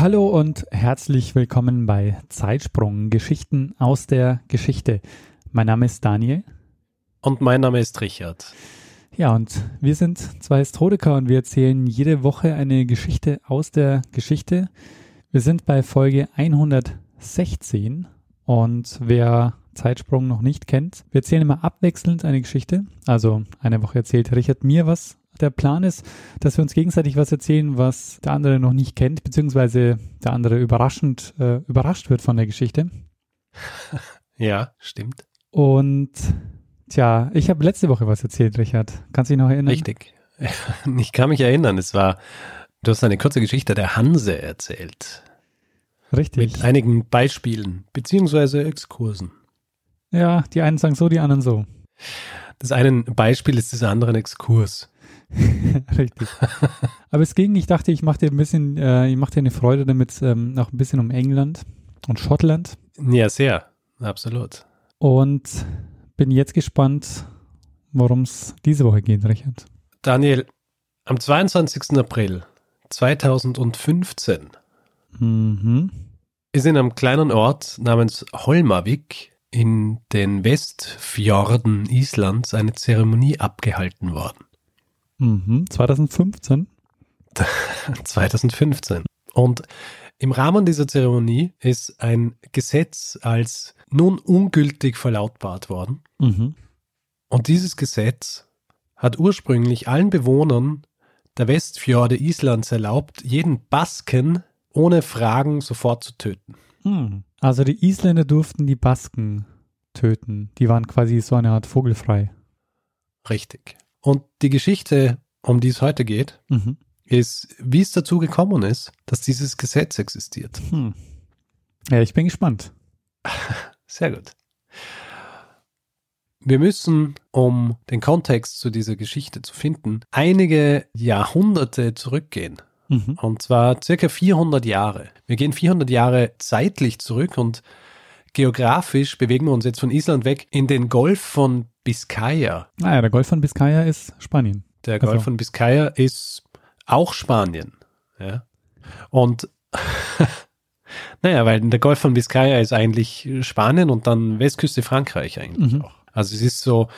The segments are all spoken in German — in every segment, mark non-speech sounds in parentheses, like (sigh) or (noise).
Hallo und herzlich willkommen bei Zeitsprung Geschichten aus der Geschichte. Mein Name ist Daniel. Und mein Name ist Richard. Ja, und wir sind zwei Historiker und wir erzählen jede Woche eine Geschichte aus der Geschichte. Wir sind bei Folge 116 und wer Zeitsprung noch nicht kennt, wir erzählen immer abwechselnd eine Geschichte. Also eine Woche erzählt Richard mir was der Plan ist, dass wir uns gegenseitig was erzählen, was der andere noch nicht kennt, beziehungsweise der andere überraschend äh, überrascht wird von der Geschichte. (laughs) Ja, stimmt. Und tja, ich habe letzte Woche was erzählt, Richard. Kannst du dich noch erinnern? Richtig. (laughs) Ich kann mich erinnern, es war, du hast eine kurze Geschichte der Hanse erzählt. Richtig. Mit einigen Beispielen, beziehungsweise Exkursen. Ja, die einen sagen so, die anderen so. Das eine Beispiel ist des anderen Exkurs. (laughs) Richtig. Aber es ging, ich dachte, ich mache dir ein bisschen, äh, ich mache dir eine Freude damit, ähm, noch ein bisschen um England und Schottland. Ja, sehr. Absolut. Und bin jetzt gespannt, worum es diese Woche geht, Richard. Daniel, am 22. April 2015 Mhm. ist in einem kleinen Ort namens Holmavik in den Westfjorden Islands eine Zeremonie abgehalten worden. Mhm. 2015. 2015. (laughs) Und im Rahmen dieser Zeremonie ist ein Gesetz als nun ungültig verlautbart worden. Mhm. Und dieses Gesetz hat ursprünglich allen Bewohnern der Westfjorde Islands erlaubt, jeden Basken ohne Fragen sofort zu töten. Hm. Also die Isländer durften die Basken töten. Die waren quasi so eine Art vogelfrei. Richtig. Und die Geschichte, um die es heute geht, Mhm. ist, wie es dazu gekommen ist, dass dieses Gesetz existiert. Hm. Ja, ich bin gespannt. (laughs) Sehr gut. Wir müssen, um den Kontext zu dieser Geschichte zu finden, einige Jahrhunderte zurückgehen. Mhm. Und zwar circa 400 Jahre. Wir gehen 400 Jahre zeitlich zurück und geografisch bewegen wir uns jetzt von Island weg in den Golf von Biscaya. Naja, Ah der Golf von Biscaya ist Spanien. Der Golf Also- von Biscaya ist auch Spanien. Ja. Und (laughs) naja, weil der Golf von Biscaya ist eigentlich Spanien und dann Westküste Frankreich eigentlich Mhm. auch. Also es ist so,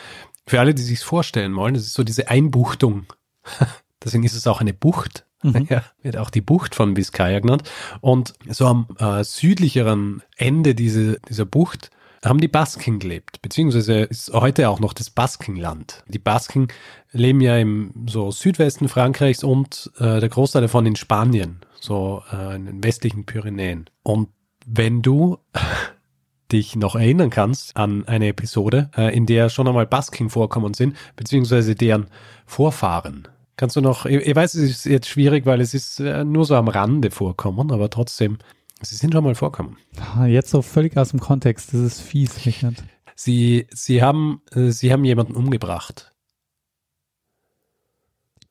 für alle, die sich vorstellen wollen, es ist so diese Einbuchtung. (laughs) Deswegen ist es auch eine Bucht. Mhm. (laughs) Ja, wird auch die Bucht von Biscaya genannt. Und so am äh, südlicheren Ende diese, dieser Bucht haben die Basken gelebt, beziehungsweise ist heute auch noch das Baskenland. Die Basken leben ja im so Südwesten Frankreichs und äh, der Großteil davon in Spanien, so äh, in den westlichen Pyrenäen. Und wenn du (laughs) dich noch erinnern kannst an eine Episode, äh, in der schon einmal Basken vorkommen sind, beziehungsweise deren Vorfahren. Kannst du noch, ich, ich weiß, es ist jetzt schwierig, weil es ist äh, nur so am Rande vorkommen, aber trotzdem, sie sind schon mal vorkommen. Ah, Jetzt so völlig aus dem Kontext. Das ist fies, Richard. Sie, sie haben, äh, sie haben jemanden umgebracht.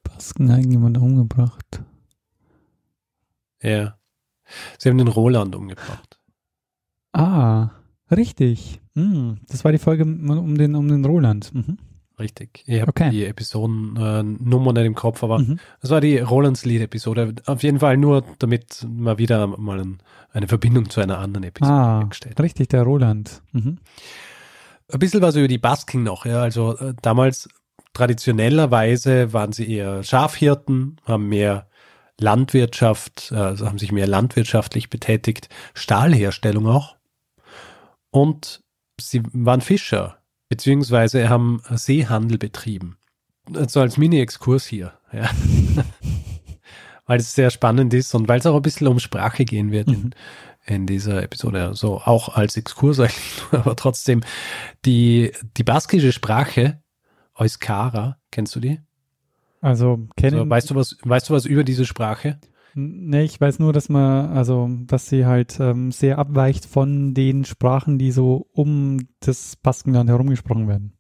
Basken haben jemanden umgebracht. Ja. Sie haben den Roland umgebracht. Ah, richtig. Hm, das war die Folge um den, um den Roland. Mhm. Richtig. Ich habe Okay. die Episodennummer nicht im Kopf, aber Mhm. das war die Rolands Lied-Episode. Auf jeden Fall nur, damit mal wieder mal ein, eine Verbindung zu einer anderen Episode Ah, hergestellt. richtig, der Roland. Mhm. Ein bisschen was über die Basken noch. Ja. Also äh, damals traditionellerweise waren sie eher Schafhirten, haben mehr Landwirtschaft, äh, also haben sich mehr landwirtschaftlich betätigt, Stahlherstellung auch. Und sie waren Fischer, beziehungsweise haben Seehandel betrieben. Also als Mini-Exkurs hier. Ja. (laughs) weil es sehr spannend ist und weil es auch ein bisschen um Sprache gehen wird in, in dieser Episode. Also auch als Exkurs eigentlich, aber trotzdem die, die baskische Sprache, Euskara, kennst du die? Also kennen. Also, weißt, du was, weißt du was über diese Sprache? Nee, ich weiß nur, dass man, also, dass sie halt ähm, sehr abweicht von den Sprachen, die so um das Baskenland herum gesprochen werden.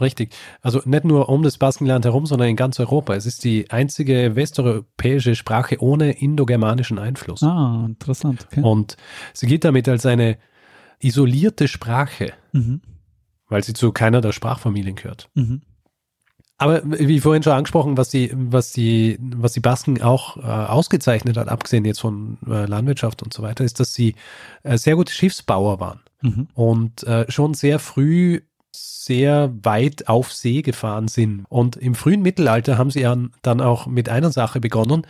Richtig. Also nicht nur um das Baskenland herum, sondern in ganz Europa. Es ist die einzige westeuropäische Sprache ohne indogermanischen Einfluss. Ah, interessant. Okay. Und sie gilt damit als eine isolierte Sprache, Mhm. weil sie zu keiner der Sprachfamilien gehört. Mhm. Aber wie vorhin schon angesprochen, was die, was die, was die Basken auch äh, ausgezeichnet hat, abgesehen jetzt von äh, Landwirtschaft und so weiter, ist, dass sie äh, sehr gute Schiffsbauer waren Mhm. und äh, schon sehr früh sehr weit auf See gefahren sind. Und im frühen Mittelalter haben sie an, dann auch mit einer Sache begonnen,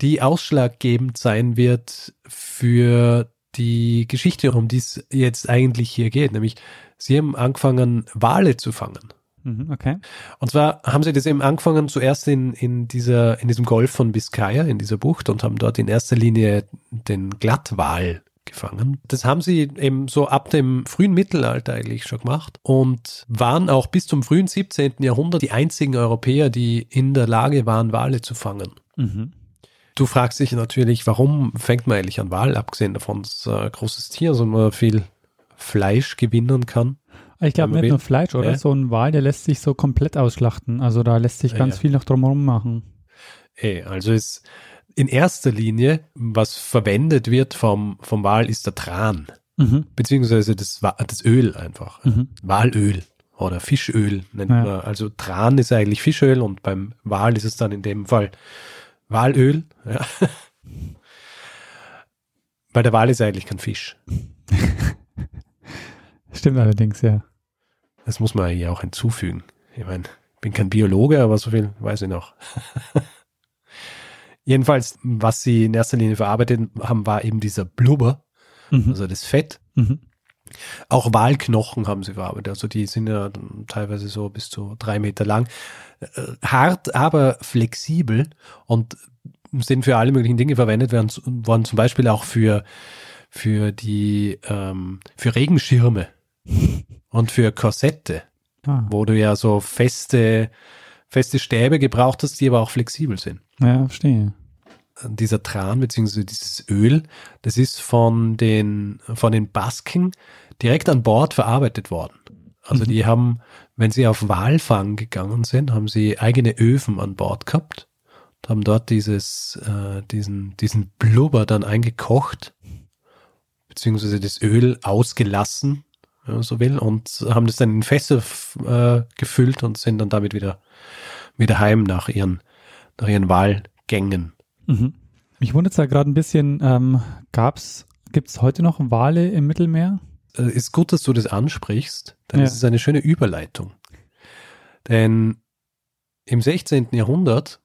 die ausschlaggebend sein wird für die Geschichte, um die es jetzt eigentlich hier geht. Nämlich, sie haben angefangen, Wale zu fangen. Mhm. Okay. Und zwar haben sie das eben angefangen zuerst in, in, dieser, in diesem Golf von Biscaya, in dieser Bucht, und haben dort in erster Linie den Glattwal gefangen. Das haben sie eben so ab dem frühen Mittelalter eigentlich schon gemacht und waren auch bis zum frühen 17. Jahrhundert die einzigen Europäer, die in der Lage waren, Wale zu fangen. Mhm. Du fragst dich natürlich, warum fängt man eigentlich an Wal, abgesehen davon, dass es ein großes Tier, sondern man viel Fleisch gewinnen kann. Ich glaube nicht nur. Fleisch, oder? Ja. So ein Wal, der lässt sich so komplett ausschlachten. Also da lässt sich Ja, ganz ja. viel noch drumherum machen. Eh, also ist in erster Linie, was verwendet wird vom, vom Wal, ist der Tran, Mhm. beziehungsweise das, das Öl einfach. Mhm. Walöl oder Fischöl nennt Ja. man. Also Tran ist eigentlich Fischöl und beim Wal ist es dann in dem Fall Walöl. Ja. Weil der Wal ist eigentlich kein Fisch. (laughs) Stimmt allerdings, ja. Das muss man ja auch hinzufügen. Ich meine, ich bin kein Biologe, aber so viel weiß ich noch. (laughs) Jedenfalls, was sie in erster Linie verarbeitet haben, war eben dieser Blubber, Mhm. also das Fett. Mhm. Auch Walknochen haben sie verarbeitet. Also die sind ja teilweise so bis zu drei Meter lang. Äh, hart, aber flexibel und sind für alle möglichen Dinge verwendet werden, worden zum Beispiel auch für, für die, ähm, für Regenschirme und für Korsette, Ah. wo du ja so feste, feste Stäbe gebraucht hast, die aber auch flexibel sind Ja, verstehe. dieser Tran beziehungsweise dieses Öl, das ist von den, von den Basken direkt an Bord verarbeitet worden. Also Mhm. die haben, wenn sie auf Walfang gegangen sind, haben sie eigene Öfen an Bord gehabt und haben dort dieses, äh, diesen, diesen Blubber dann eingekocht, beziehungsweise das Öl ausgelassen, wenn man so will, und haben das dann in Fässer äh, gefüllt und sind dann damit wieder, wieder heim nach ihren, nach ihren Walgängen. Mhm. Mich wundert es da gerade ein bisschen, ähm, gab's, gibt's heute noch Wale im Mittelmeer? äh, ist gut, dass du das ansprichst, denn Ja. es ist eine schöne Überleitung. Denn im 16. Jahrhundert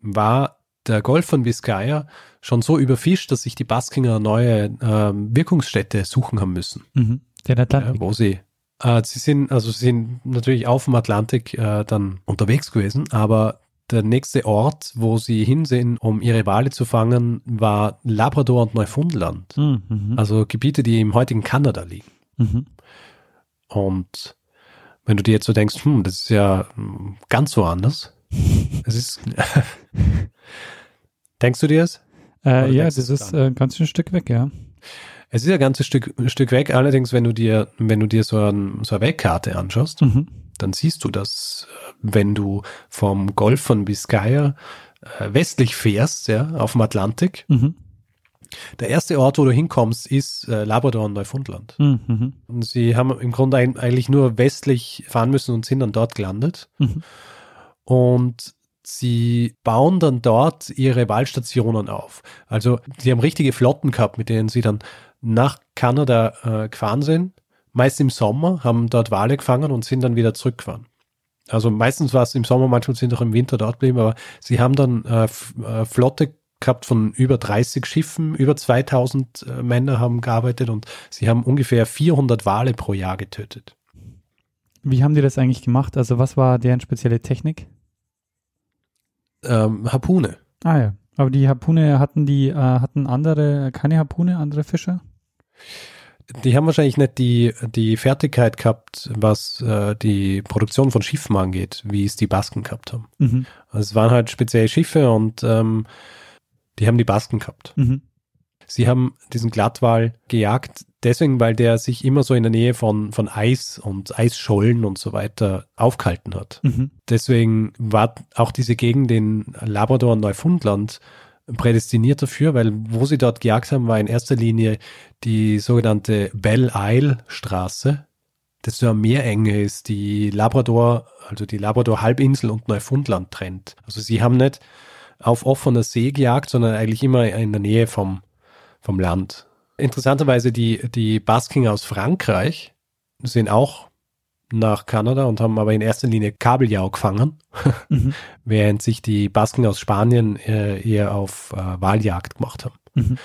war der Golf von Biscaya schon so überfischt, dass sich die Baskinger neue ähm, Wirkungsstätte suchen haben müssen, Mhm. Den Atlantik. ja, wo sie äh, sie sind also sie sind natürlich auf dem Atlantik äh, dann unterwegs gewesen, aber der nächste Ort, wo sie hin sind, um ihre Wale zu fangen, war Labrador und Neufundland. Mhm. Mhm. Also Gebiete, die im heutigen Kanada liegen. Mhm. Und wenn du dir jetzt so denkst, hm, das ist ja hm, ganz so anders. (laughs) Es ist. (laughs) denkst du dir es? Äh, ja, das ist äh, ein ganz schön Stück weg, ja. Es ist ja ein ganzes Stück, Stück weg. Allerdings, wenn du dir, wenn du dir so, ein, so eine Weltkarte anschaust, Mhm. dann siehst du, dass äh, wenn du vom Golf von Biscaya äh, westlich fährst, ja, auf dem Atlantik, Mhm. der erste Ort, wo du hinkommst, ist äh, Labrador und Neufundland. Mhm. Mhm. Und sie haben im Grunde eigentlich nur westlich fahren müssen und sind dann dort gelandet. Mhm. Und sie bauen dann dort ihre Wahlstationen auf. Also sie haben richtige Flotten gehabt, mit denen sie dann nach Kanada äh, gefahren sind. Meist im Sommer, haben dort Wale gefangen und sind dann wieder zurückgefahren. Also meistens war es im Sommer, manchmal sind auch im Winter dort geblieben, aber sie haben dann äh, äh, Flotte gehabt von über 30 Schiffen, über 2000 äh, Männer haben gearbeitet und sie haben ungefähr 400 Wale pro Jahr getötet. Wie haben die das eigentlich gemacht? Also was war deren spezielle Technik? Ähm, Harpune. Ah ja. Aber die Harpune hatten die, äh, hatten andere, keine Harpune, andere Fische? Die haben wahrscheinlich nicht die, die Fertigkeit gehabt, was äh, die Produktion von Schiffen angeht, wie es die Basken gehabt haben. Mhm. Also es waren halt spezielle Schiffe und ähm, die haben die Basken gehabt. Mhm. Sie haben diesen Glattwal gejagt, deswegen, weil der sich immer so in der Nähe von, von Eis und Eisschollen und so weiter aufgehalten hat. Mhm. Deswegen war auch diese Gegend in Labrador und Neufundland prädestiniert dafür, weil wo sie dort gejagt haben, war in erster Linie die sogenannte Belle Isle Straße, das so eine Meerenge ist, die Labrador, also die Labrador Halbinsel und Neufundland trennt. Also sie haben nicht auf offener See gejagt, sondern eigentlich immer in der Nähe vom, vom Land. Interessanterweise die, die Basking aus Frankreich sind auch nach Kanada und haben aber in erster Linie Kabeljau gefangen, Mhm. (laughs) während sich die Basken aus Spanien äh, eher auf äh, Waljagd gemacht haben. Mhm.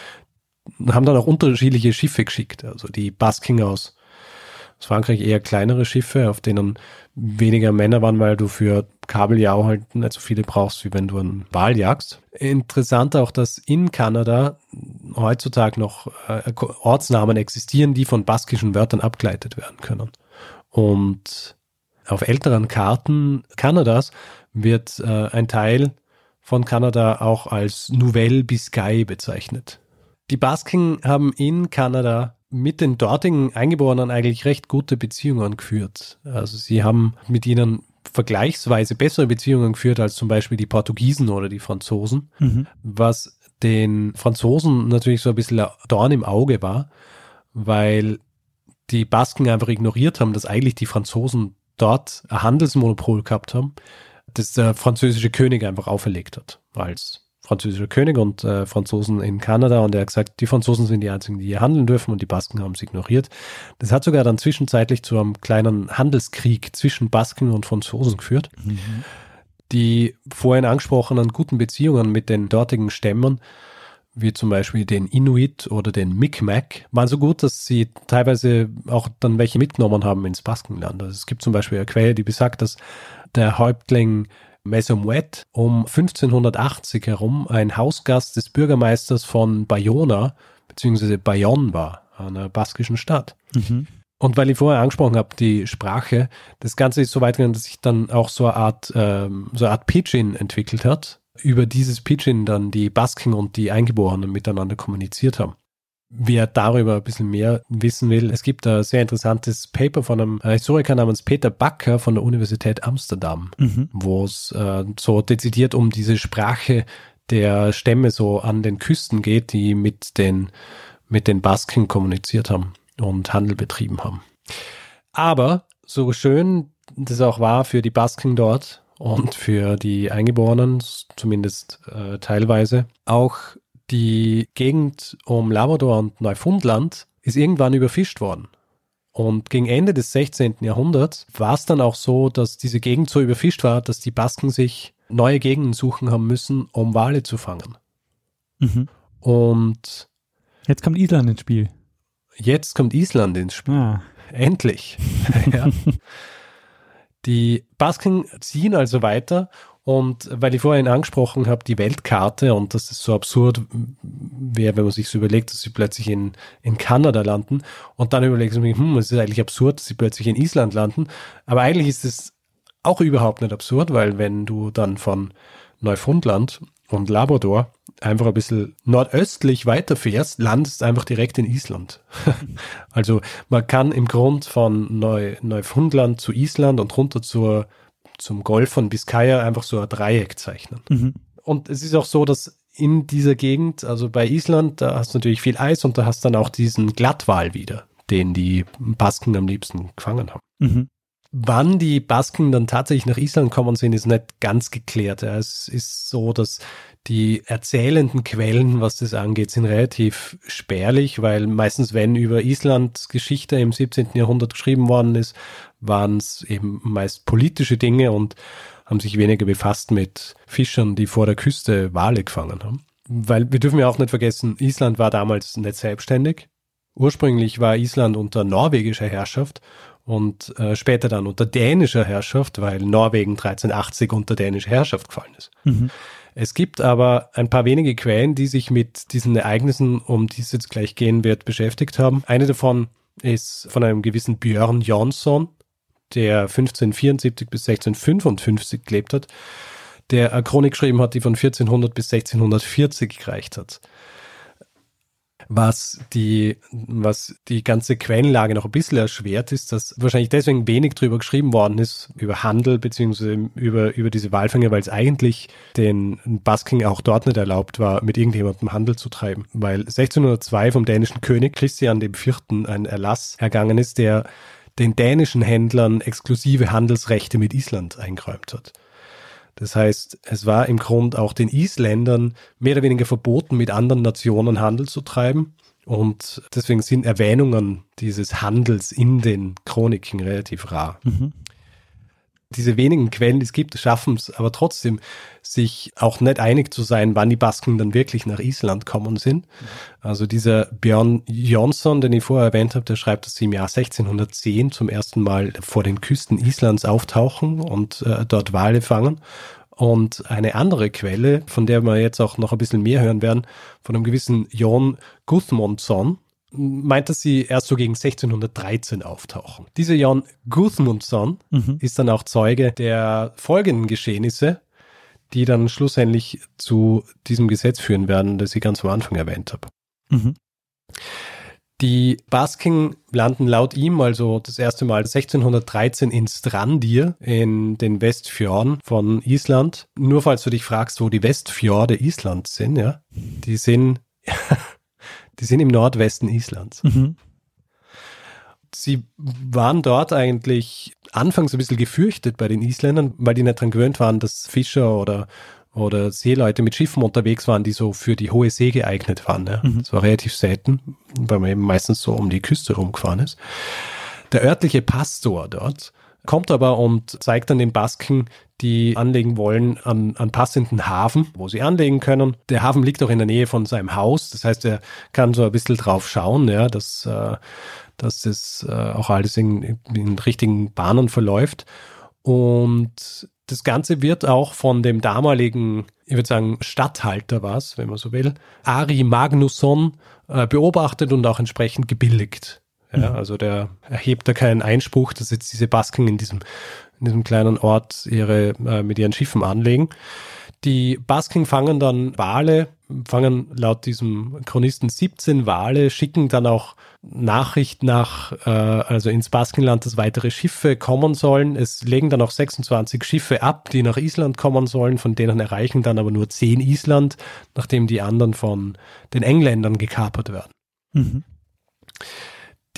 Und haben dann auch unterschiedliche Schiffe geschickt. Also die Basking aus, aus Frankreich eher kleinere Schiffe, auf denen weniger Männer waren, weil du für Kabeljau halt nicht so viele brauchst, wie wenn du einen Wal jagst. Interessant auch, dass in Kanada heutzutage noch äh, Ortsnamen existieren, die von baskischen Wörtern abgeleitet werden können. Und auf älteren Karten Kanadas wird äh, ein Teil von Kanada auch als Nouvelle Biscay bezeichnet. Die Basken haben in Kanada mit den dortigen Eingeborenen eigentlich recht gute Beziehungen geführt. Also sie haben mit ihnen vergleichsweise bessere Beziehungen geführt als zum Beispiel die Portugiesen oder die Franzosen, Mhm. was den Franzosen natürlich so ein bisschen Dorn im Auge war, weil die Basken einfach ignoriert haben, dass eigentlich die Franzosen dort ein Handelsmonopol gehabt haben, das der französische König einfach auferlegt hat, als französischer König und äh, Franzosen in Kanada und er hat gesagt, die Franzosen sind die einzigen, die hier handeln dürfen und die Basken haben es ignoriert. Das hat sogar dann zwischenzeitlich zu einem kleinen Handelskrieg zwischen Basken und Franzosen geführt. Die vorhin angesprochenen guten Beziehungen mit den dortigen Stämmen, wie zum Beispiel den Inuit oder den Mi'kmaq, waren so gut, dass sie teilweise auch dann welche mitgenommen haben ins Baskenland. Also es gibt zum Beispiel eine Quelle, die besagt, dass der Häuptling Mesomuet um 1580 herum ein Hausgast des Bürgermeisters von Bayona bzw. Bayonne war, einer baskischen Stadt. Mhm. Und weil ich vorher angesprochen habe, die Sprache, das Ganze ist so weit gegangen, dass sich dann auch so eine Art, ähm, so eine Art Pidgin entwickelt hat. Über dieses Pidgin dann die Basken und die Eingeborenen miteinander kommuniziert haben. Wer darüber ein bisschen mehr wissen will, es gibt ein sehr interessantes Paper von einem Historiker namens Peter Backer von der Universität Amsterdam, Mhm. wo es äh, so dezidiert um diese Sprache der Stämme so an den Küsten geht, die mit den, mit den Basken kommuniziert haben und Handel betrieben haben. Aber so schön das auch war für die Basken dort und für die Eingeborenen, zumindest äh, teilweise, auch die Gegend um Labrador und Neufundland ist irgendwann überfischt worden. Und gegen Ende des 16. Jahrhunderts war es dann auch so, dass diese Gegend so überfischt war, dass die Basken sich neue Gegenden suchen haben müssen, um Wale zu fangen. Mhm. Und Jetzt kommt Island ins Spiel. jetzt kommt Island ins Spiel. Ah. Endlich. (laughs) ja. Die Basken ziehen also weiter und weil ich vorhin angesprochen habe, die Weltkarte und das ist so absurd wäre, wenn man sich so überlegt, dass sie plötzlich in, in Kanada landen und dann überlegt man sich, hm, es ist eigentlich absurd, dass sie plötzlich in Island landen. Aber eigentlich ist es auch überhaupt nicht absurd, weil wenn du dann von Neufundland und Labrador einfach ein bisschen nordöstlich weiterfährst, landest einfach direkt in Island. (laughs) also man kann im Grund von Neu Neufundland zu Island und runter zur, zum Golf von Biscaya einfach so ein Dreieck zeichnen. Mhm. Und es ist auch so, dass in dieser Gegend, also bei Island, da hast du natürlich viel Eis und da hast dann auch diesen Glattwal wieder, den die Basken am liebsten gefangen haben. Mhm. Wann die Basken dann tatsächlich nach Island kommen sind, ist nicht ganz geklärt. Ja, es ist so, dass die erzählenden Quellen, was das angeht, sind relativ spärlich, weil meistens, wenn über Islands Geschichte im 17. Jahrhundert geschrieben worden ist, waren es eben meist politische Dinge und haben sich weniger befasst mit Fischern, die vor der Küste Wale gefangen haben. Weil wir dürfen ja auch nicht vergessen, Island war damals nicht selbstständig. Ursprünglich war Island unter norwegischer Herrschaft und äh, später dann unter dänischer Herrschaft, weil Norwegen 1380 unter dänische Herrschaft gefallen ist. Mhm. Es gibt aber ein paar wenige Quellen, die sich mit diesen Ereignissen, um die es jetzt gleich gehen wird, beschäftigt haben. Eine davon ist von einem gewissen Björn Jonsson, der 1574 bis 1655 gelebt hat. der eine Chronik geschrieben hat, die von 1400 bis 1640 gereicht hat was die, was die ganze Quellenlage noch ein bisschen erschwert ist, dass wahrscheinlich deswegen wenig drüber geschrieben worden ist, über Handel beziehungsweise über, über diese Walfänge, weil es eigentlich den Basking auch dort nicht erlaubt war, mit irgendjemandem Handel zu treiben. Weil 1602 vom dänischen König Christian IV. ein Erlass ergangen ist, der den dänischen Händlern exklusive Handelsrechte mit Island eingeräumt hat. Das heißt, es war im Grund auch den Isländern mehr oder weniger verboten, mit anderen Nationen Handel zu treiben. Und deswegen sind Erwähnungen dieses Handels in den Chroniken relativ rar. Mhm. Diese wenigen Quellen, die es gibt, schaffen es aber trotzdem, sich auch nicht einig zu sein, wann die Basken dann wirklich nach Island kommen sind. Also dieser Björn Jonsson, den ich vorher erwähnt habe, der schreibt, dass sie im Jahr 1610 zum ersten Mal vor den Küsten Islands auftauchen und äh, dort Wale fangen. Und eine andere Quelle, von der wir jetzt auch noch ein bisschen mehr hören werden, von einem gewissen Jon Gudmundsson, meint, dass sie erst so gegen 1613 auftauchen. Dieser Jan Gudmundsson mhm. ist dann auch Zeuge der folgenden Geschehnisse, die dann schlussendlich zu diesem Gesetz führen werden, das ich ganz am Anfang erwähnt habe. Mhm. Die Basking landen laut ihm also das erste Mal 1613 in Strandir in den Westfjorden von Island. Nur falls du dich fragst, wo die Westfjorde Islands sind, ja, die sind (laughs) Die sind im Nordwesten Islands. Mhm. Sie waren dort eigentlich anfangs ein bisschen gefürchtet bei den Isländern, weil die nicht dran gewöhnt waren, dass Fischer oder, oder Seeleute mit Schiffen unterwegs waren, die so für die hohe See geeignet waren. Ja. Mhm. Das war relativ selten, weil man eben meistens so um die Küste rumgefahren ist. Der örtliche Pastor dort kommt aber und zeigt dann den Basken, die anlegen wollen, an, an passenden Hafen, wo sie anlegen können. Der Hafen liegt auch in der Nähe von seinem Haus, das heißt, er kann so ein bisschen drauf schauen, ja, dass, äh, dass das äh, auch alles in, in richtigen Bahnen verläuft. Und das Ganze wird auch von dem damaligen, ich würde sagen, Stadthalter was, wenn man so will, Ari Magnusson äh, beobachtet und auch entsprechend gebilligt. Ja, mhm. also der erhebt da keinen Einspruch, dass jetzt diese Basken in diesem, in diesem kleinen Ort ihre, äh, mit ihren Schiffen anlegen. Die Basken fangen dann Wale, fangen laut diesem Chronisten 17 Wale, schicken dann auch Nachricht nach, äh, also ins Baskenland, dass weitere Schiffe kommen sollen. Es legen dann auch 26 Schiffe ab, die nach Island kommen sollen, von denen erreichen dann aber nur 10 Island, nachdem die anderen von den Engländern gekapert werden. Mhm.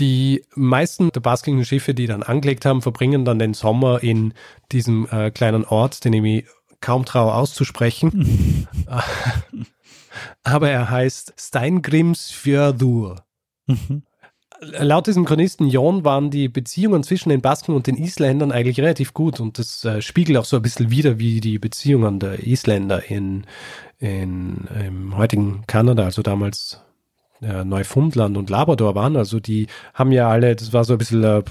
Die meisten der baskischen Schiffe, die dann angelegt haben, verbringen dann den Sommer in diesem äh, kleinen Ort, den ich mir kaum traue auszusprechen. (laughs) Aber er heißt Steingrimsfjörður. Mhm. Laut diesem Chronisten Jon waren die Beziehungen zwischen den Basken und den Isländern eigentlich relativ gut und das äh, spiegelt auch so ein bisschen wider, wie die Beziehungen der Isländer in, in im heutigen Kanada, also damals äh, Neufundland und Labrador waren. Also die haben ja alle, das war so ein bisschen äh, äh,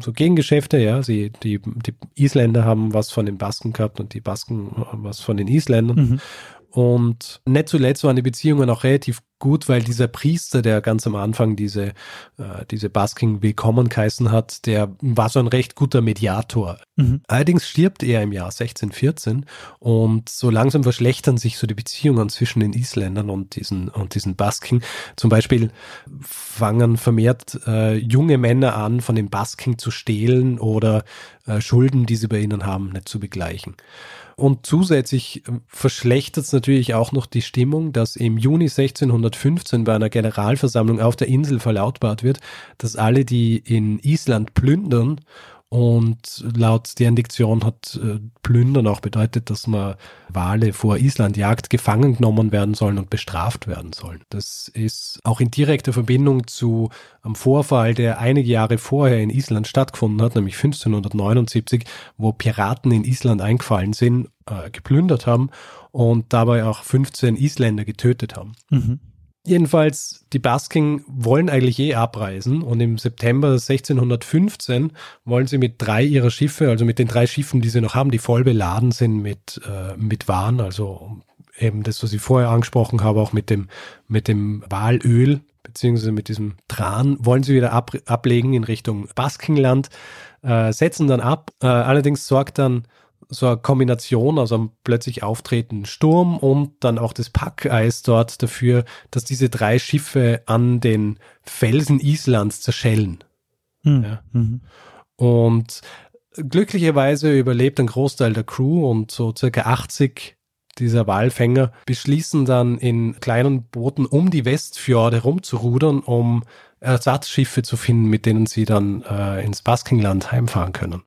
so Gegengeschäfte, ja. Sie, die, die Isländer haben was von den Basken gehabt und die Basken was von den Isländern. Mhm. Und nicht zuletzt waren die Beziehungen auch relativ gut, weil dieser Priester, der ganz am Anfang diese, äh, diese Basking willkommen geheißen hat, der war so ein recht guter Mediator. Mhm. Allerdings stirbt er im Jahr 1614 und so langsam verschlechtern sich so die Beziehungen zwischen den Isländern und diesen, und diesen Basking. Zum Beispiel fangen vermehrt äh, junge Männer an, von den Basking zu stehlen oder äh, Schulden, die sie bei ihnen haben, nicht zu begleichen. Und zusätzlich äh, verschlechtert es natürlich auch noch die Stimmung, dass im Juni 1615 bei einer Generalversammlung auf der Insel verlautbart wird, dass alle, die in Island plündern und laut deren Diktion hat äh, Plündern auch bedeutet, dass man Wale vor Island jagt, gefangen genommen werden sollen und bestraft werden sollen. Das ist auch in direkter Verbindung zu einem Vorfall, der einige Jahre vorher in Island stattgefunden hat, nämlich 1579, wo Piraten in Island eingefallen sind, äh, geplündert haben und dabei auch 15 Isländer getötet haben. Mhm. Jedenfalls, die Basking wollen eigentlich eh abreisen und im September 1615 wollen sie mit drei ihrer Schiffe, also mit den drei Schiffen, die sie noch haben, die voll beladen sind mit, äh, mit Waren, also eben das, was ich vorher angesprochen habe, auch mit dem, mit dem Walöl, beziehungsweise mit diesem Tran, wollen sie wieder ab, ablegen in Richtung Baskenland, äh, setzen dann ab. Äh, allerdings sorgt dann so eine Kombination aus einem plötzlich auftretenden Sturm und dann auch das Packeis dort dafür, dass diese drei Schiffe an den Felsen Islands zerschellen. Mhm. Ja. Und glücklicherweise überlebt ein Großteil der Crew und so circa 80 dieser Walfänger beschließen dann in kleinen Booten um die Westfjorde rumzurudern, um Ersatzschiffe zu finden, mit denen sie dann äh, ins Baskingland heimfahren können.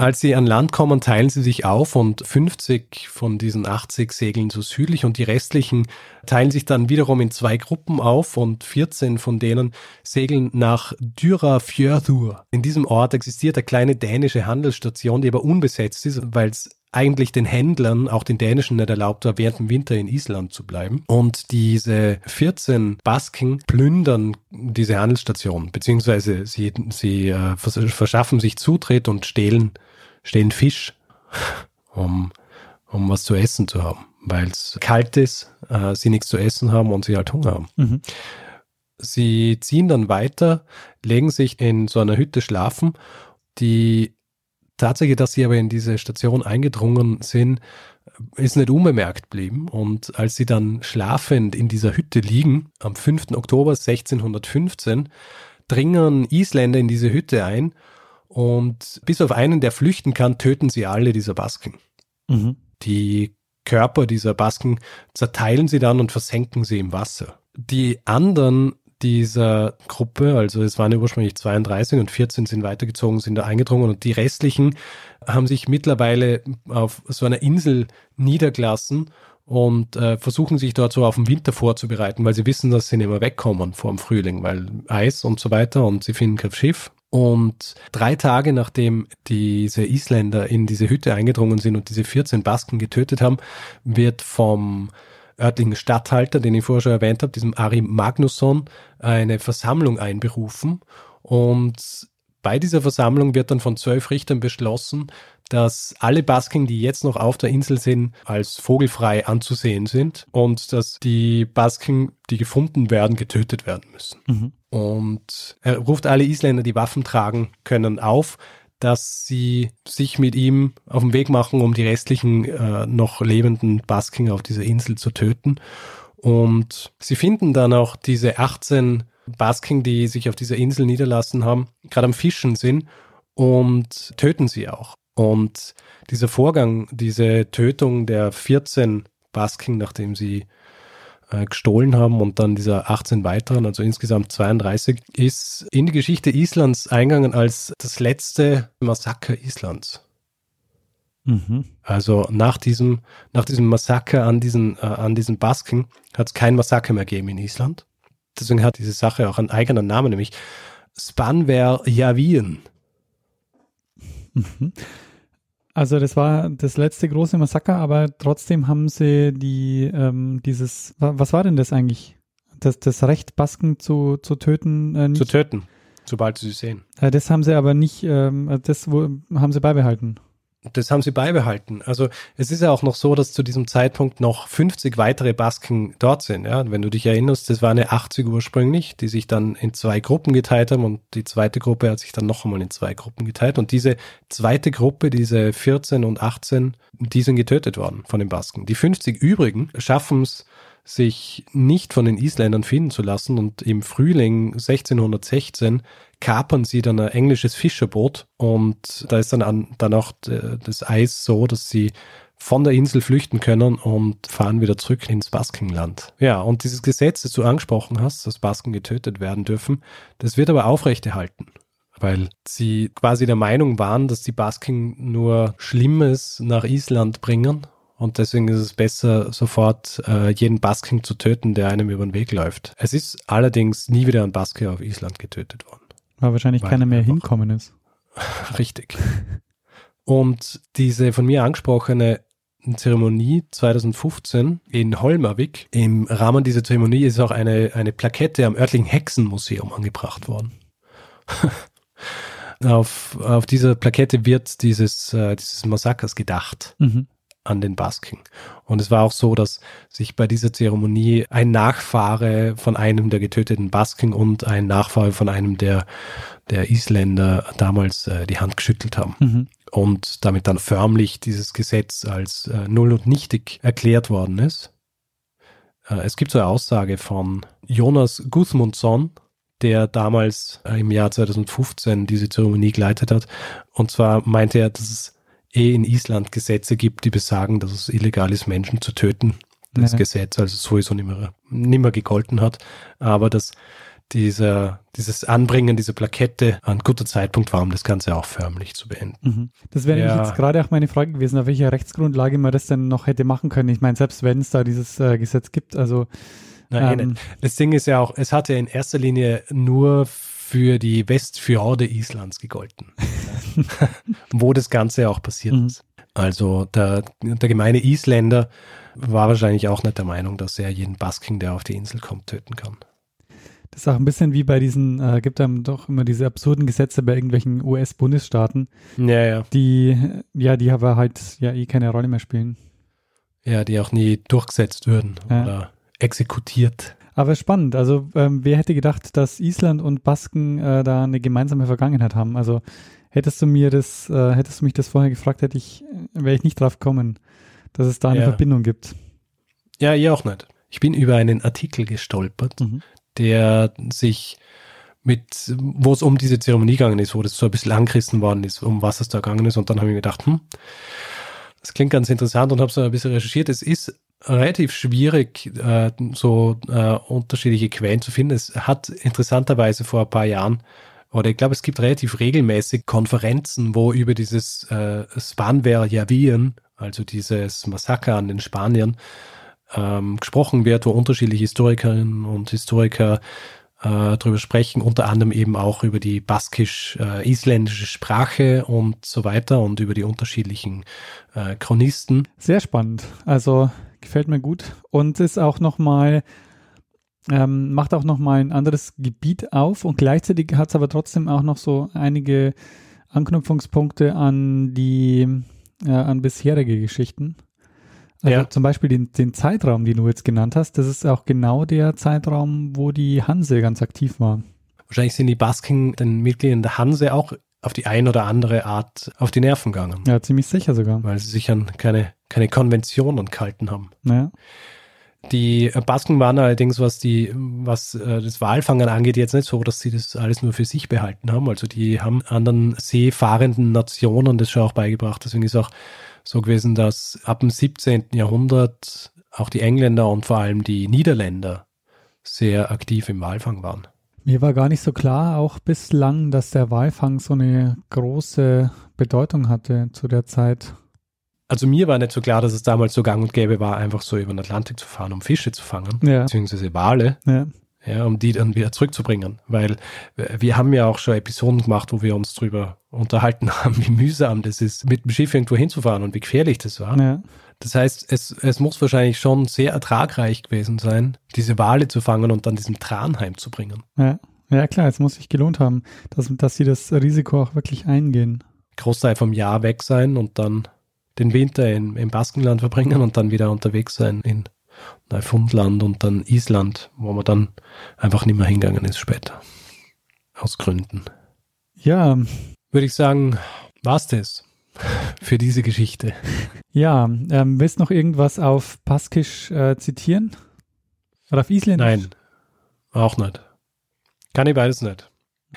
Als sie an Land kommen, teilen sie sich auf und 50 von diesen 80 segeln so südlich und die restlichen teilen sich dann wiederum in zwei Gruppen auf und 14 von denen segeln nach Dyrafjörður. In diesem Ort existiert eine kleine dänische Handelsstation, die aber unbesetzt ist, weil es eigentlich den Händlern, auch den dänischen, nicht erlaubt war, während dem Winter in Island zu bleiben. Und diese 14 Basken plündern diese Handelsstation, beziehungsweise sie, sie äh, vers- verschaffen sich Zutritt und stehlen, stehlen Fisch, (laughs) um, um was zu essen zu haben, weil es kalt ist, äh, sie nichts zu essen haben und sie halt Hunger haben. Mhm. Sie ziehen dann weiter, legen sich in so einer Hütte schlafen. Die Tatsache, dass sie aber in diese Station eingedrungen sind, ist nicht unbemerkt blieben. Und als sie dann schlafend in dieser Hütte liegen, am 5. Oktober 1615, dringen Isländer in diese Hütte ein und bis auf einen, der flüchten kann, töten sie alle dieser Basken. Mhm. Die Körper dieser Basken zerteilen sie dann und versenken sie im Wasser. Die anderen dieser Gruppe, also es waren ja ursprünglich 32 und 14 sind weitergezogen, sind da eingedrungen und die restlichen haben sich mittlerweile auf so einer Insel niedergelassen und äh, versuchen sich dort so auf den Winter vorzubereiten, weil sie wissen, dass sie nicht mehr wegkommen vor dem Frühling, weil Eis und so weiter und sie finden kein Schiff. Und drei Tage nachdem diese Isländer in diese Hütte eingedrungen sind und diese 14 Basken getötet haben, wird vom örtlichen Statthalter, den ich vorher schon erwähnt habe, diesem Ari Magnusson, eine Versammlung einberufen. Und bei dieser Versammlung wird dann von zwölf Richtern beschlossen, dass alle Basken, die jetzt noch auf der Insel sind, als vogelfrei anzusehen sind und dass die Basken, die gefunden werden, getötet werden müssen. Mhm. Und er ruft alle Isländer, die Waffen tragen können, auf, dass sie sich mit ihm auf den Weg machen, um die restlichen äh, noch lebenden Basken auf dieser Insel zu töten. Und sie finden dann auch diese 18 Basken, die sich auf dieser Insel niederlassen haben, gerade am Fischen sind und töten sie auch. Und dieser Vorgang, diese Tötung der 14 Basken, nachdem sie äh, gestohlen haben und dann dieser 18 weiteren, also insgesamt 32, ist in die Geschichte Islands eingegangen als das letzte Massaker Islands. Mhm. Also nach diesem, nach diesem Massaker an diesen, äh, an diesen Basken hat es kein Massaker mehr gegeben in Island. Deswegen hat diese Sache auch einen eigenen Namen, nämlich Spanver Javien. Mhm. Also das war das letzte große Massaker, aber trotzdem haben sie die ähm, dieses wa- was war denn das eigentlich? Das, das Recht, Basken zu, zu töten, äh, Zu nicht, töten, sobald sie sie sehen. äh, das haben sie aber nicht, ähm, das wo, haben sie beibehalten. Das haben sie beibehalten. Also es ist ja auch noch so, dass zu diesem Zeitpunkt noch 50 weitere Basken dort sind. Ja? Wenn du dich erinnerst, das waren ja 80 ursprünglich, die sich dann in zwei Gruppen geteilt haben und die zweite Gruppe hat sich dann noch einmal in zwei Gruppen geteilt. Und diese zweite Gruppe, diese 14 und 18, die sind getötet worden von den Basken. Die 50 übrigen schaffen es, sich nicht von den Isländern finden zu lassen und im Frühling 1616 kapern sie dann ein englisches Fischerboot und da ist dann, an, dann auch d- das Eis so, dass sie von der Insel flüchten können und fahren wieder zurück ins Baskenland. Ja, und dieses Gesetz, das du angesprochen hast, dass Basken getötet werden dürfen, das wird aber aufrechterhalten, weil sie quasi der Meinung waren, dass die Basken nur Schlimmes nach Island bringen und deswegen ist es besser, sofort äh, jeden Basking zu töten, der einem über den Weg läuft. Es ist allerdings nie wieder ein Baske auf Island getötet worden. Weil wahrscheinlich Weil keiner mehr hinkommen ist. (laughs) Richtig. Und diese von mir angesprochene Zeremonie 2015 in Holmavik, im Rahmen dieser Zeremonie ist auch eine, eine Plakette am örtlichen Hexenmuseum angebracht worden. (laughs) auf, auf dieser Plakette wird dieses, äh, dieses Massakers gedacht Mhm. An den Basken. Und es war auch so, dass sich bei dieser Zeremonie ein Nachfahre von einem der getöteten Basken und ein Nachfahre von einem der, der Isländer damals äh, die Hand geschüttelt haben. Mhm. und damit dann förmlich dieses Gesetz als äh, null und nichtig erklärt worden ist. Äh, es gibt so eine Aussage von Jonas Gudmundsson, der damals äh, im Jahr 2015 diese Zeremonie geleitet hat. Und zwar meinte er, dass es eh in Island Gesetze gibt, die besagen, dass es illegal ist, Menschen zu töten. Das ja. Gesetz also sowieso nicht mehr, nicht mehr gegolten hat. Aber dass dieser, dieses Anbringen dieser Plakette ein guter Zeitpunkt war, um das Ganze auch förmlich zu beenden. Mhm. Das wäre ja. jetzt gerade auch meine Frage gewesen, auf welcher Rechtsgrundlage man das denn noch hätte machen können. Ich meine, selbst wenn es da dieses äh, Gesetz gibt, also Nein, ähm, das Ding ist ja auch, es hatte in erster Linie nur für die Westfjorde Islands gegolten, (laughs) wo das Ganze auch passiert mhm. ist. Also der, der gemeine Isländer war wahrscheinlich auch nicht der Meinung, dass er jeden Basking, der auf die Insel kommt, töten kann. Das ist auch ein bisschen wie bei diesen, äh, gibt einem doch immer diese absurden Gesetze bei irgendwelchen US-Bundesstaaten. Ja, ja. Die, ja, die aber halt ja eh keine Rolle mehr spielen. Ja, die auch nie durchgesetzt würden ja. oder exekutiert. Aber spannend. Also, ähm, wer hätte gedacht, dass Island und Basken äh, da eine gemeinsame Vergangenheit haben? Also, hättest du mir das, äh, hättest du mich das vorher gefragt, hätte ich, wäre ich nicht drauf gekommen, dass es da eine ja. Verbindung gibt. Ja, ihr auch nicht. Ich bin über einen Artikel gestolpert, mhm. der sich mit, wo es um diese Zeremonie gegangen ist, wo das so ein bisschen angerissen worden ist, um was es da gegangen ist. Und dann habe ich mir gedacht, hm, das klingt ganz interessant und habe so ein bisschen recherchiert. Es ist relativ schwierig, äh, so äh, unterschiedliche Quellen zu finden. Es hat interessanterweise vor ein paar Jahren, oder ich glaube, es gibt relativ regelmäßig Konferenzen, wo über dieses äh, Spanver Javien, also dieses Massaker an den Spaniern, ähm, gesprochen wird, wo unterschiedliche Historikerinnen und Historiker äh, darüber sprechen, unter anderem eben auch über die baskisch-isländische Sprache und so weiter und über die unterschiedlichen äh, Chronisten. Sehr spannend. Also gefällt mir gut und ist auch nochmal, ähm, macht auch nochmal ein anderes Gebiet auf und gleichzeitig hat es aber trotzdem auch noch so einige Anknüpfungspunkte an die, äh, an bisherige Geschichten. Also ja. zum Beispiel den, den Zeitraum, den du jetzt genannt hast, das ist auch genau der Zeitraum, wo die Hanse ganz aktiv war. Wahrscheinlich sind die Basken den Mitgliedern der Hanse auch auf die ein oder andere Art auf die Nerven gegangen. Ja, ziemlich sicher sogar. Weil sie sich an keine, keine Konventionen gehalten haben. Ja. Die Basken waren allerdings, was die, was äh, das Walfangen angeht, jetzt nicht so, dass sie das alles nur für sich behalten haben. Also die haben anderen seefahrenden Nationen das schon auch beigebracht. Deswegen ist auch so gewesen, dass ab dem 17. Jahrhundert auch die Engländer und vor allem die Niederländer sehr aktiv im Walfang waren. Mir war gar nicht so klar, auch bislang, dass der Walfang so eine große Bedeutung hatte zu der Zeit. Also mir war nicht so klar, dass es damals so gang und gäbe war, einfach so über den Atlantik zu fahren, um Fische zu fangen, ja. beziehungsweise Wale, ja. ja. um die dann wieder zurückzubringen. Weil wir haben ja auch schon Episoden gemacht, wo wir uns darüber unterhalten (laughs) haben, wie mühsam das ist, mit dem Schiff irgendwo hinzufahren und wie gefährlich das war. Ja. Das heißt, es, es muss wahrscheinlich schon sehr ertragreich gewesen sein, diese Wale zu fangen und dann diesen Tran heimzubringen. Ja. ja, klar, es muss sich gelohnt haben, dass, dass sie das Risiko auch wirklich eingehen. Großteil vom Jahr weg sein und dann den Winter in, im Baskenland verbringen und dann wieder unterwegs sein in Neufundland und dann Island, wo man dann einfach nicht mehr hingegangen ist später. Aus Gründen. Ja. Würde ich sagen, war's das für diese Geschichte. Ja, ähm, willst du noch irgendwas auf Baskisch äh, zitieren? Oder auf Isländisch? Nein, auch nicht. Kann ich beides nicht.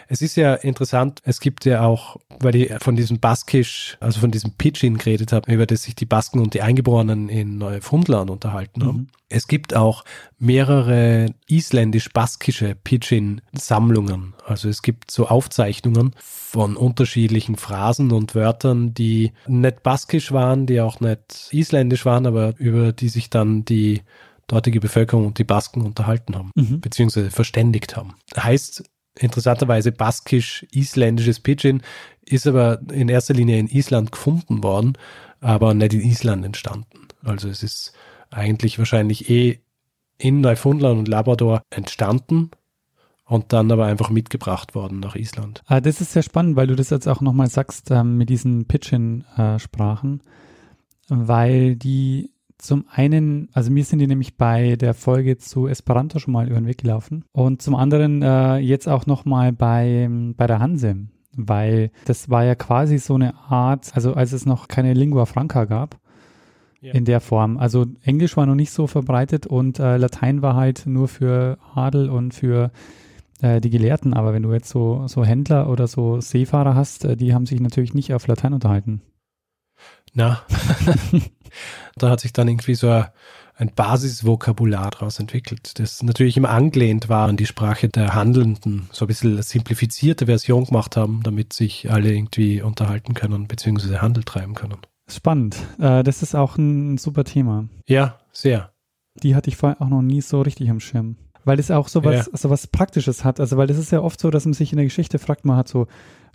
Es ist ja interessant, es gibt ja auch, weil ich von diesem Baskisch, also von diesem Pidgin geredet habe, über das sich die Basken und die Eingeborenen in Neufundland unterhalten haben. Mhm. Es gibt auch mehrere isländisch-baskische Pidgin-Sammlungen. Also es gibt so Aufzeichnungen von unterschiedlichen Phrasen und Wörtern, die nicht baskisch waren, die auch nicht isländisch waren, aber über die sich dann die dortige Bevölkerung und die Basken unterhalten haben, mhm. beziehungsweise verständigt haben. Heißt, interessanterweise baskisch-isländisches Pidgin, ist aber in erster Linie in Island gefunden worden, aber nicht in Island entstanden. Also es ist eigentlich wahrscheinlich eh in Neufundland und Labrador entstanden und dann aber einfach mitgebracht worden nach Island. Ah, das ist sehr spannend, weil du das jetzt auch nochmal sagst ähm, mit diesen Pidgin-Sprachen, weil die zum einen, also mir sind die nämlich bei der Folge zu Esperanto schon mal über den Weg gelaufen und zum anderen äh, jetzt auch nochmal bei, bei der Hanse. weil das war ja quasi so eine Art, also als es noch keine Lingua Franca gab, ja. in der Form. Also Englisch war noch nicht so verbreitet und äh, Latein war halt nur für Adel und für äh, die Gelehrten. Aber wenn du jetzt so, so Händler oder so Seefahrer hast, äh, die haben sich natürlich nicht auf Latein unterhalten. Na, (laughs) da hat sich dann irgendwie so ein, ein Basisvokabular daraus entwickelt, das natürlich immer angelehnt war an die Sprache der Handelnden, so ein bisschen eine simplifizierte Version gemacht haben, damit sich alle irgendwie unterhalten können, beziehungsweise Handel treiben können. Spannend. Äh, das ist auch ein super Thema. Ja, sehr. Die hatte ich vorher auch noch nie so richtig am Schirm. Weil es auch so was, ja. so was Praktisches hat. Also, weil das ist ja oft so, dass man sich in der Geschichte fragt, man hat so,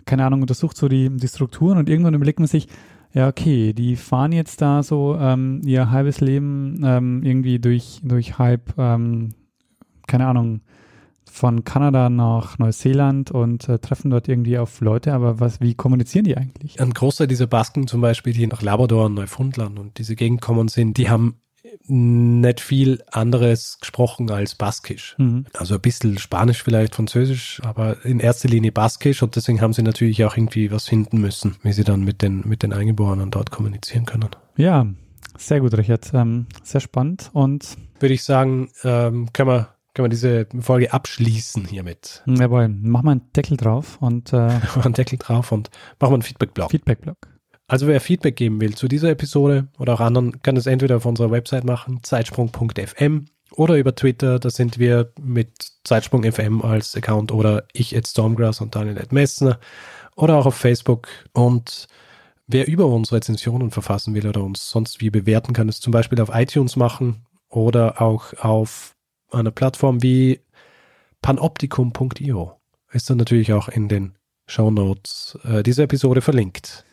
keine Ahnung, untersucht so die, die Strukturen und irgendwann überlegt man sich, ja, okay, die fahren jetzt da so ähm, ihr halbes Leben ähm, irgendwie durch, durch halb, ähm, keine Ahnung, von Kanada nach Neuseeland und äh, treffen dort irgendwie auf Leute, aber was, wie kommunizieren die eigentlich? Ein Großteil dieser Basken zum Beispiel, die nach Labrador und Neufundland und diese Gegend kommen sind, die haben nicht viel anderes gesprochen als Baskisch. Mhm. Also ein bisschen Spanisch vielleicht, Französisch, aber in erster Linie Baskisch und deswegen haben sie natürlich auch irgendwie was finden müssen, wie sie dann mit den, mit den Eingeborenen dort kommunizieren können. Ja, sehr gut, Richard. Ähm, sehr spannend und würde ich sagen, ähm, können wir können wir diese Folge abschließen hiermit. Jawohl, machen wir einen Deckel drauf und äh, (laughs) einen Deckel drauf und machen wir einen Feedback-Blog. Feedback-Blog. Also wer Feedback geben will zu dieser Episode oder auch anderen, kann es entweder auf unserer Website machen, zeitsprung.fm oder über Twitter, da sind wir mit Zeitsprung.fm als Account oder ich at Stormgrass und Daniel at Messner oder auch auf Facebook und wer über uns Rezensionen verfassen will oder uns sonst wie bewerten, kann es zum Beispiel auf iTunes machen oder auch auf einer Plattform wie panoptikum.io. Ist dann natürlich auch in den Show Notes äh, dieser Episode verlinkt.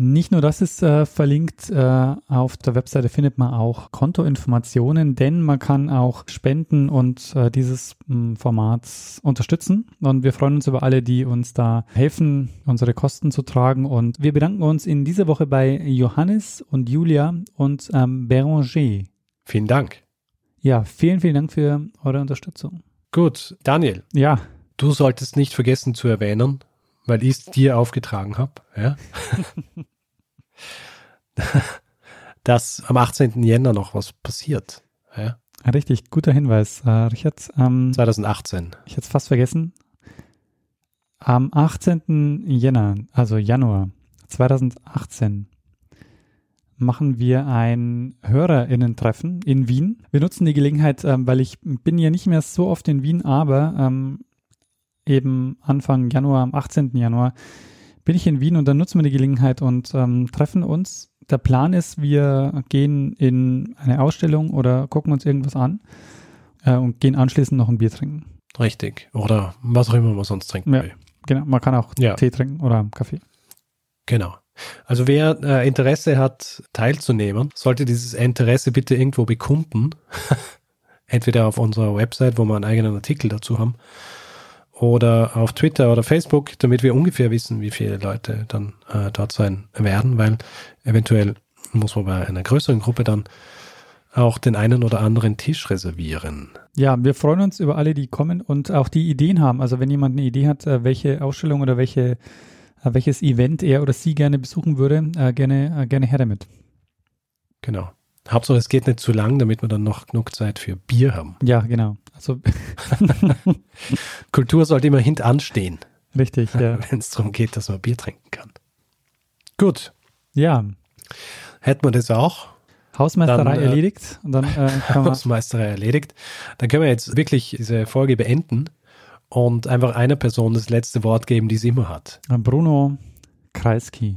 Nicht nur das ist äh, verlinkt, äh, auf der Webseite findet man auch Kontoinformationen, denn man kann auch spenden und äh, dieses mh, hm, Format unterstützen. Und wir freuen uns über alle, die uns da helfen, unsere Kosten zu tragen. Und wir bedanken uns in dieser Woche bei Johannes und Julia und ähm, Beranger. Vielen Dank. Ja, vielen, vielen Dank für eure Unterstützung. Gut, Daniel. Ja. Du solltest nicht vergessen zu erwähnen, weil ich es dir aufgetragen habe, ja? (laughs) dass am 18. Jänner noch was passiert. Ja? Richtig, guter Hinweis, äh, Richard. Ähm, 2018. Ich hätte es fast vergessen. Am 18. Jänner, also Januar 2018, machen wir ein HörerInnen-Treffen in Wien. Wir nutzen die Gelegenheit, ähm, weil ich bin ja nicht mehr so oft in Wien, aber ähm, eben Anfang Januar, am 18. Januar, bin ich in Wien und dann nutzen wir die Gelegenheit und ähm, treffen uns. Der Plan ist, wir gehen in eine Ausstellung oder gucken uns irgendwas an äh, und gehen anschließend noch ein Bier trinken. Richtig. Oder was auch immer man sonst trinken ja, will. Genau, man kann auch ja. Tee trinken oder Kaffee. Genau. Also wer äh, Interesse hat, teilzunehmen, sollte dieses Interesse bitte irgendwo bekunden. (laughs) Entweder auf unserer Website, wo wir einen eigenen Artikel dazu haben, oder auf Twitter oder Facebook, damit wir ungefähr wissen, wie viele Leute dann äh, dort sein werden, weil eventuell muss man bei einer größeren Gruppe dann auch den einen oder anderen Tisch reservieren. Ja, wir freuen uns über alle, die kommen und auch die Ideen haben. Also wenn jemand eine Idee hat, äh, welche Ausstellung oder welche äh, welches Event er oder sie gerne besuchen würde, äh, gerne, gerne her damit. Genau. Hauptsache, es geht nicht zu lang, damit wir dann noch genug Zeit für Bier haben. Ja, genau. Also (laughs) Kultur sollte immer hintanstehen. Richtig, ja. (laughs) Wenn es darum geht, dass man Bier trinken kann. Gut. Ja. Hätten wir das auch. Hausmeisterei dann, äh, erledigt. Und dann, äh, (laughs) Hausmeisterei erledigt. Dann können wir jetzt wirklich diese Folge beenden und einfach einer Person das letzte Wort geben, die sie immer hat. Bruno Kreisky.